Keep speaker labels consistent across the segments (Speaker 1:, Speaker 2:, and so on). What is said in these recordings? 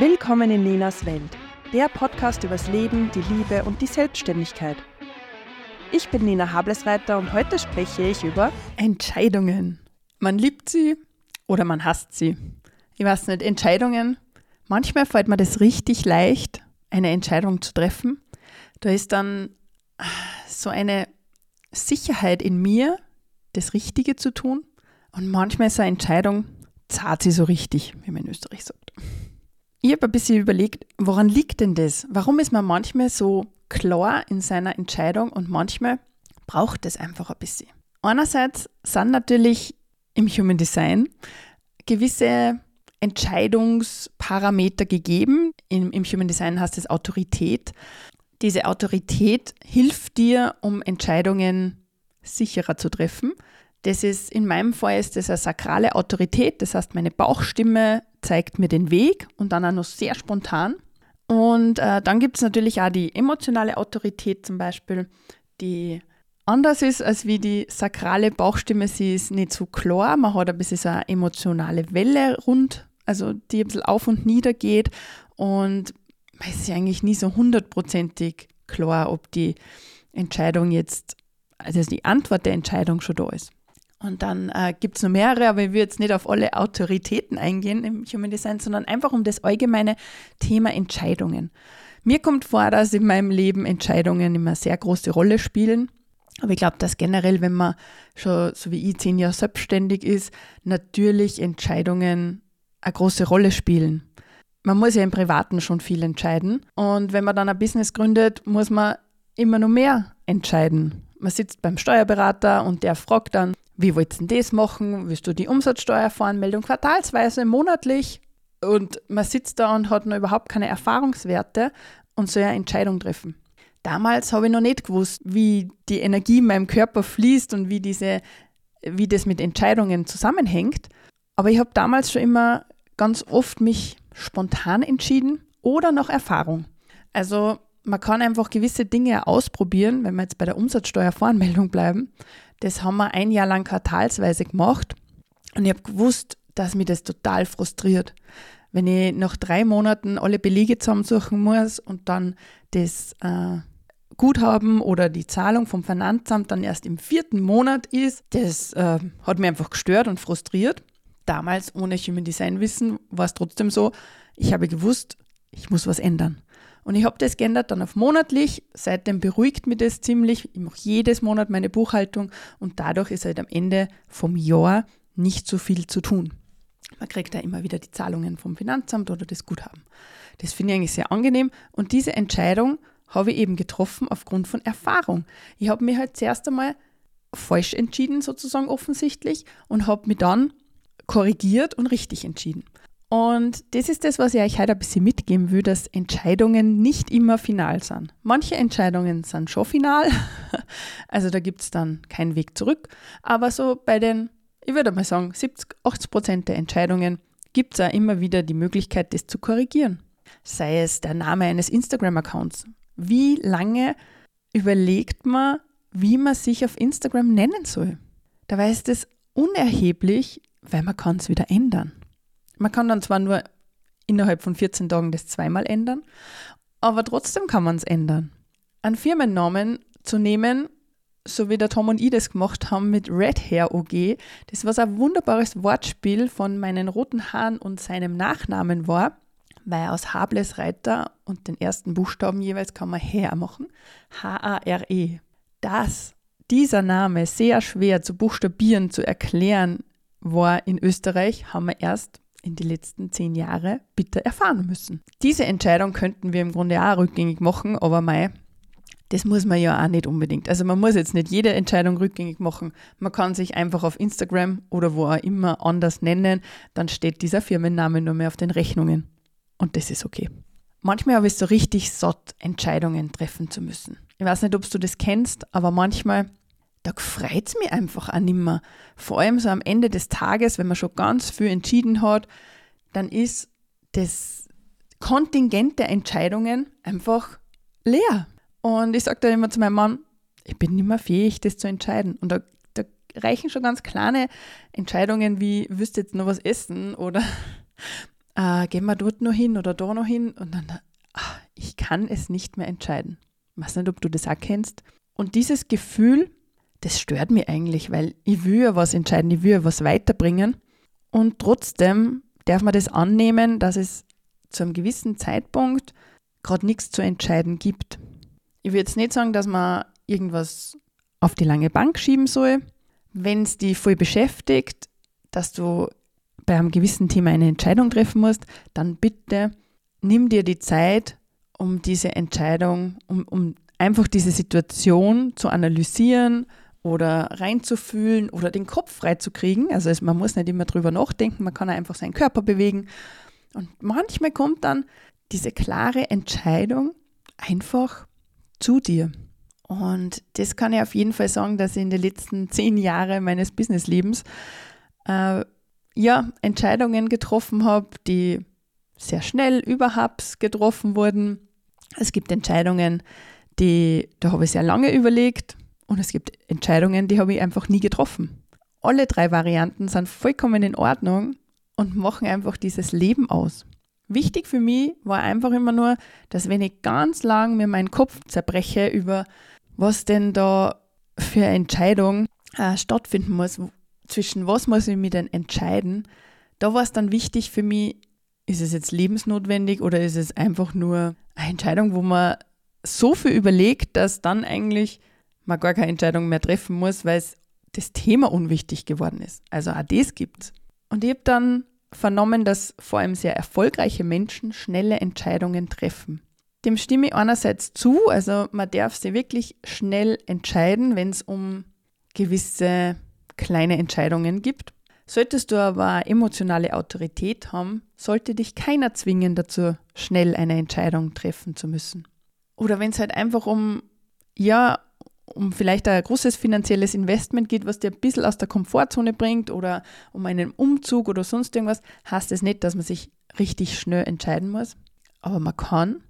Speaker 1: Willkommen in Nenas Welt, der Podcast übers Leben, die Liebe und die Selbstständigkeit. Ich bin Nina Hablesreiter und heute spreche ich über Entscheidungen. Man liebt sie oder man hasst sie. Ich weiß nicht, Entscheidungen. Manchmal fällt mir das richtig leicht, eine Entscheidung zu treffen. Da ist dann so eine Sicherheit in mir, das Richtige zu tun. Und manchmal ist eine Entscheidung, zart sie so richtig, wie man in Österreich sagt. Ich habe ein bisschen überlegt, woran liegt denn das? Warum ist man manchmal so klar in seiner Entscheidung und manchmal braucht es einfach ein bisschen? Einerseits sind natürlich im Human Design gewisse Entscheidungsparameter gegeben. Im, Im, Human Design heißt es Autorität. Diese Autorität hilft dir, um Entscheidungen sicherer zu treffen. Das ist in meinem Fall ist das eine sakrale Autorität, das heißt, meine Bauchstimme zeigt mir den Weg und dann auch noch sehr spontan. Und äh, dann gibt es natürlich auch die emotionale Autorität zum Beispiel, die anders ist als wie die sakrale Bauchstimme. Sie ist nicht so klar, man hat ein bisschen so eine emotionale Welle rund, also die ein bisschen auf und nieder geht und man ist sich eigentlich nie so hundertprozentig klar, ob die Entscheidung jetzt, also die Antwort der Entscheidung schon da ist. Und dann äh, gibt es noch mehrere, aber ich will jetzt nicht auf alle Autoritäten eingehen im Human Design, sondern einfach um das allgemeine Thema Entscheidungen. Mir kommt vor, dass in meinem Leben Entscheidungen immer sehr große Rolle spielen. Aber ich glaube, dass generell, wenn man schon so wie ich zehn Jahre selbstständig ist, natürlich Entscheidungen eine große Rolle spielen. Man muss ja im Privaten schon viel entscheiden. Und wenn man dann ein Business gründet, muss man immer noch mehr entscheiden. Man sitzt beim Steuerberater und der fragt dann, wie willst du das machen? Willst du die Umsatzsteuervoranmeldung quartalsweise, monatlich? Und man sitzt da und hat noch überhaupt keine Erfahrungswerte und soll eine Entscheidung treffen. Damals habe ich noch nicht gewusst, wie die Energie in meinem Körper fließt und wie, diese, wie das mit Entscheidungen zusammenhängt. Aber ich habe damals schon immer ganz oft mich spontan entschieden oder nach Erfahrung. Also man kann einfach gewisse Dinge ausprobieren, wenn wir jetzt bei der Umsatzsteuervoranmeldung bleiben das haben wir ein Jahr lang quartalsweise gemacht und ich habe gewusst, dass mich das total frustriert. Wenn ich nach drei Monaten alle Belege zusammensuchen muss und dann das äh, Guthaben oder die Zahlung vom Finanzamt dann erst im vierten Monat ist, das äh, hat mich einfach gestört und frustriert. Damals ohne Human Design Wissen war es trotzdem so, ich habe gewusst, ich muss was ändern. Und ich habe das geändert dann auf monatlich. Seitdem beruhigt mich das ziemlich. Ich mache jedes Monat meine Buchhaltung und dadurch ist halt am Ende vom Jahr nicht so viel zu tun. Man kriegt da immer wieder die Zahlungen vom Finanzamt oder das Guthaben. Das finde ich eigentlich sehr angenehm und diese Entscheidung habe ich eben getroffen aufgrund von Erfahrung. Ich habe mich halt zuerst einmal falsch entschieden, sozusagen offensichtlich, und habe mich dann korrigiert und richtig entschieden. Und das ist das, was ich euch heute ein bisschen mitgeben will, dass Entscheidungen nicht immer final sind. Manche Entscheidungen sind schon final, also da gibt es dann keinen Weg zurück. Aber so bei den, ich würde mal sagen, 70, 80 Prozent der Entscheidungen gibt es auch immer wieder die Möglichkeit, das zu korrigieren. Sei es der Name eines Instagram-Accounts. Wie lange überlegt man, wie man sich auf Instagram nennen soll? Dabei ist es unerheblich, weil man kann es wieder ändern. Man kann dann zwar nur innerhalb von 14 Tagen das zweimal ändern, aber trotzdem kann man es ändern. Einen Firmennamen zu nehmen, so wie der Tom und ich das gemacht haben mit Red Hair OG, das was ein wunderbares Wortspiel von meinen roten Haaren und seinem Nachnamen war, weil aus Hables Reiter und den ersten Buchstaben jeweils kann man Hair machen, H-A-R-E. Dass dieser Name sehr schwer zu buchstabieren, zu erklären war in Österreich, haben wir erst in die letzten zehn Jahre bitter erfahren müssen. Diese Entscheidung könnten wir im Grunde auch rückgängig machen, aber mei, das muss man ja auch nicht unbedingt. Also man muss jetzt nicht jede Entscheidung rückgängig machen. Man kann sich einfach auf Instagram oder wo auch immer anders nennen, dann steht dieser Firmenname nur mehr auf den Rechnungen. Und das ist okay. Manchmal habe ich so richtig satt, Entscheidungen treffen zu müssen. Ich weiß nicht, ob du das kennst, aber manchmal da freut es mich einfach auch nicht mehr. Vor allem so am Ende des Tages, wenn man schon ganz viel entschieden hat, dann ist das Kontingent der Entscheidungen einfach leer. Und ich sage dann immer zu meinem Mann, ich bin nicht mehr fähig, das zu entscheiden. Und da, da reichen schon ganz kleine Entscheidungen wie, wirst jetzt noch was essen oder äh, gehen wir dort noch hin oder da noch hin und dann, ach, ich kann es nicht mehr entscheiden. Ich weiß nicht, ob du das auch kennst. Und dieses Gefühl, das stört mich eigentlich, weil ich will ja was entscheiden, ich will ja was weiterbringen. Und trotzdem darf man das annehmen, dass es zu einem gewissen Zeitpunkt gerade nichts zu entscheiden gibt. Ich würde jetzt nicht sagen, dass man irgendwas auf die lange Bank schieben soll. Wenn es dich voll beschäftigt, dass du bei einem gewissen Thema eine Entscheidung treffen musst, dann bitte nimm dir die Zeit, um diese Entscheidung, um, um einfach diese Situation zu analysieren oder reinzufühlen oder den Kopf freizukriegen. Also es, man muss nicht immer drüber nachdenken, man kann einfach seinen Körper bewegen. Und manchmal kommt dann diese klare Entscheidung einfach zu dir. Und das kann ich auf jeden Fall sagen, dass ich in den letzten zehn Jahren meines Businesslebens äh, ja, Entscheidungen getroffen habe, die sehr schnell überhaupt getroffen wurden. Es gibt Entscheidungen, die, da habe ich sehr lange überlegt und es gibt Entscheidungen, die habe ich einfach nie getroffen. Alle drei Varianten sind vollkommen in Ordnung und machen einfach dieses Leben aus. Wichtig für mich war einfach immer nur, dass wenn ich ganz lang mir meinen Kopf zerbreche über was denn da für eine Entscheidung äh, stattfinden muss, zwischen was muss ich mich denn entscheiden, da war es dann wichtig für mich, ist es jetzt lebensnotwendig oder ist es einfach nur eine Entscheidung, wo man so viel überlegt, dass dann eigentlich man gar keine Entscheidung mehr treffen muss, weil das Thema unwichtig geworden ist. Also auch das gibt's. Und ich habe dann vernommen, dass vor allem sehr erfolgreiche Menschen schnelle Entscheidungen treffen. Dem stimme ich einerseits zu, also man darf sich wirklich schnell entscheiden, wenn es um gewisse kleine Entscheidungen gibt. Solltest du aber emotionale Autorität haben, sollte dich keiner zwingen dazu, schnell eine Entscheidung treffen zu müssen. Oder wenn es halt einfach um, ja, um vielleicht ein großes finanzielles Investment geht, was dir ein bisschen aus der Komfortzone bringt oder um einen Umzug oder sonst irgendwas, heißt es das nicht, dass man sich richtig schnell entscheiden muss. Aber man kann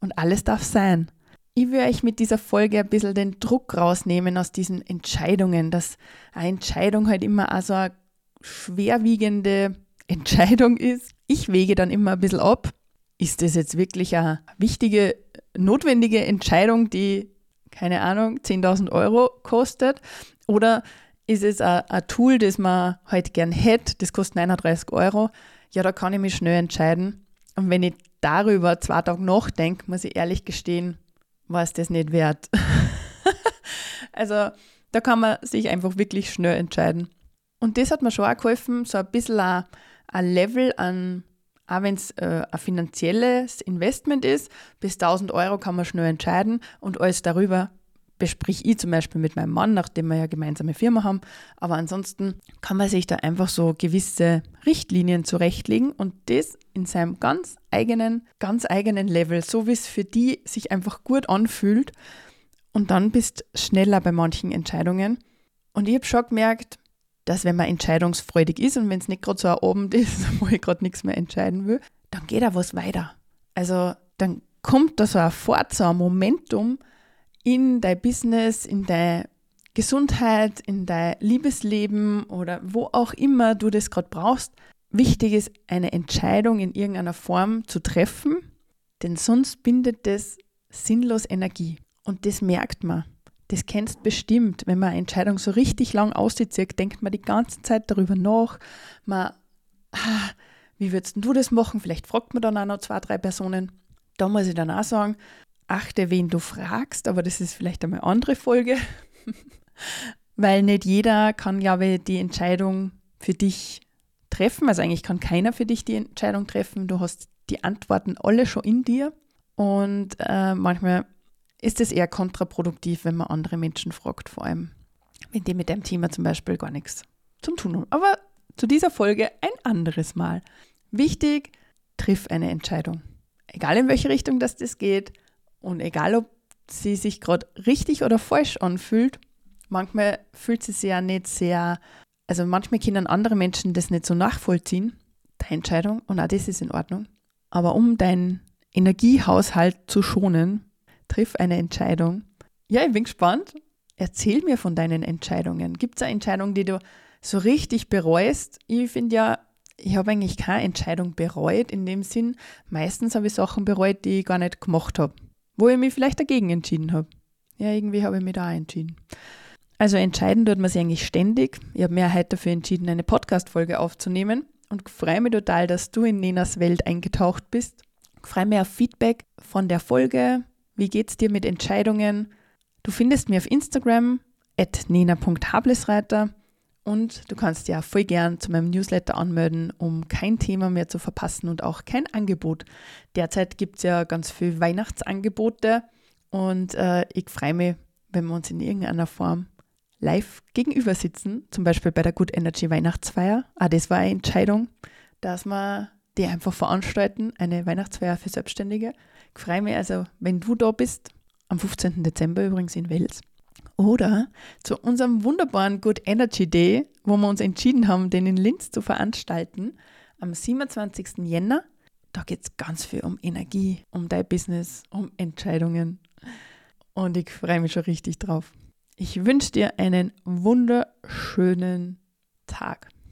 Speaker 1: und alles darf sein. Ich will euch mit dieser Folge ein bisschen den Druck rausnehmen aus diesen Entscheidungen, dass eine Entscheidung halt immer also eine schwerwiegende Entscheidung ist. Ich wege dann immer ein bisschen ab. Ist das jetzt wirklich eine wichtige, notwendige Entscheidung, die, keine Ahnung, 10.000 Euro kostet? Oder ist es ein, Tool, das man halt gern hätte, das kostet 39 Euro? Ja, da kann ich mich schnell entscheiden. Und wenn ich darüber zwei Tage nachdenke, muss ich ehrlich gestehen, war es das nicht wert. also da kann man sich einfach wirklich schnell entscheiden. Und das hat mir schon auch geholfen, so ein bisschen ein Level an, auch wenn es äh, ein finanzielles Investment ist, bis 1000 Euro kann man schnell entscheiden und alles darüber besprich ich zum Beispiel mit meinem Mann, nachdem wir ja gemeinsame Firma haben. Aber ansonsten kann man sich da einfach so gewisse Richtlinien zurechtlegen und das in seinem ganz eigenen, ganz eigenen Level, so wie es für die sich einfach gut anfühlt. Und dann bist schneller bei manchen Entscheidungen. Und ich habe schon gemerkt, dass wenn man entscheidungsfreudig ist und wenn es nicht gerade so ein Abend ist, wo ich gerade nichts mehr entscheiden will, dann geht da was weiter. Also dann kommt da so ein Fort, so ein Momentum, in dein Business, in deine Gesundheit, in dein Liebesleben oder wo auch immer du das gerade brauchst. Wichtig ist, eine Entscheidung in irgendeiner Form zu treffen, denn sonst bindet das sinnlos Energie. Und das merkt man. Das kennst bestimmt, wenn man eine Entscheidung so richtig lang auszieht, denkt man die ganze Zeit darüber nach. Man, ah, wie würdest du das machen? Vielleicht fragt man dann auch noch zwei, drei Personen. Da muss ich dann auch sagen, achte, wen du fragst, aber das ist vielleicht einmal eine andere Folge, weil nicht jeder kann, glaube ich, die Entscheidung für dich treffen. Also eigentlich kann keiner für dich die Entscheidung treffen. Du hast die Antworten alle schon in dir und äh, manchmal ist es eher kontraproduktiv, wenn man andere Menschen fragt, vor allem wenn die mit dem Thema zum Beispiel gar nichts zum tun haben. Aber zu dieser Folge ein anderes Mal. Wichtig, triff eine Entscheidung. Egal in welche Richtung das, das geht, und egal, ob sie sich gerade richtig oder falsch anfühlt, manchmal fühlt sie sich ja nicht sehr, also manchmal können andere Menschen das nicht so nachvollziehen, deine Entscheidung, und auch das ist in Ordnung. Aber um deinen Energiehaushalt zu schonen, triff eine Entscheidung. Ja, ich bin gespannt. Erzähl mir von deinen Entscheidungen. Gibt es eine Entscheidung, die du so richtig bereust? Ich finde ja, ich habe eigentlich keine Entscheidung bereut in dem Sinn. Meistens habe ich Sachen bereut, die ich gar nicht gemacht habe, wo ich mich vielleicht dagegen entschieden habe. Ja, irgendwie habe ich mich da auch entschieden. Also entscheiden tut man sich eigentlich ständig. Ich habe mir heute dafür entschieden, eine Podcast-Folge aufzunehmen und freue mich total, dass du in Nenas Welt eingetaucht bist. Freue mich auf Feedback von der Folge. Wie geht es dir mit Entscheidungen? Du findest mich auf Instagram nena.hablesreiter und du kannst ja voll gern zu meinem Newsletter anmelden, um kein Thema mehr zu verpassen und auch kein Angebot. Derzeit gibt es ja ganz viele Weihnachtsangebote und äh, ich freue mich, wenn wir uns in irgendeiner Form live gegenüber sitzen, zum Beispiel bei der Good Energy Weihnachtsfeier. Ah, das war eine Entscheidung, dass wir die einfach veranstalten, eine Weihnachtsfeier für Selbstständige. Ich freue mich also, wenn du da bist, am 15. Dezember übrigens in Wels. Oder zu unserem wunderbaren Good Energy Day, wo wir uns entschieden haben, den in Linz zu veranstalten, am 27. Jänner. Da geht es ganz viel um Energie, um dein Business, um Entscheidungen. Und ich freue mich schon richtig drauf. Ich wünsche dir einen wunderschönen Tag.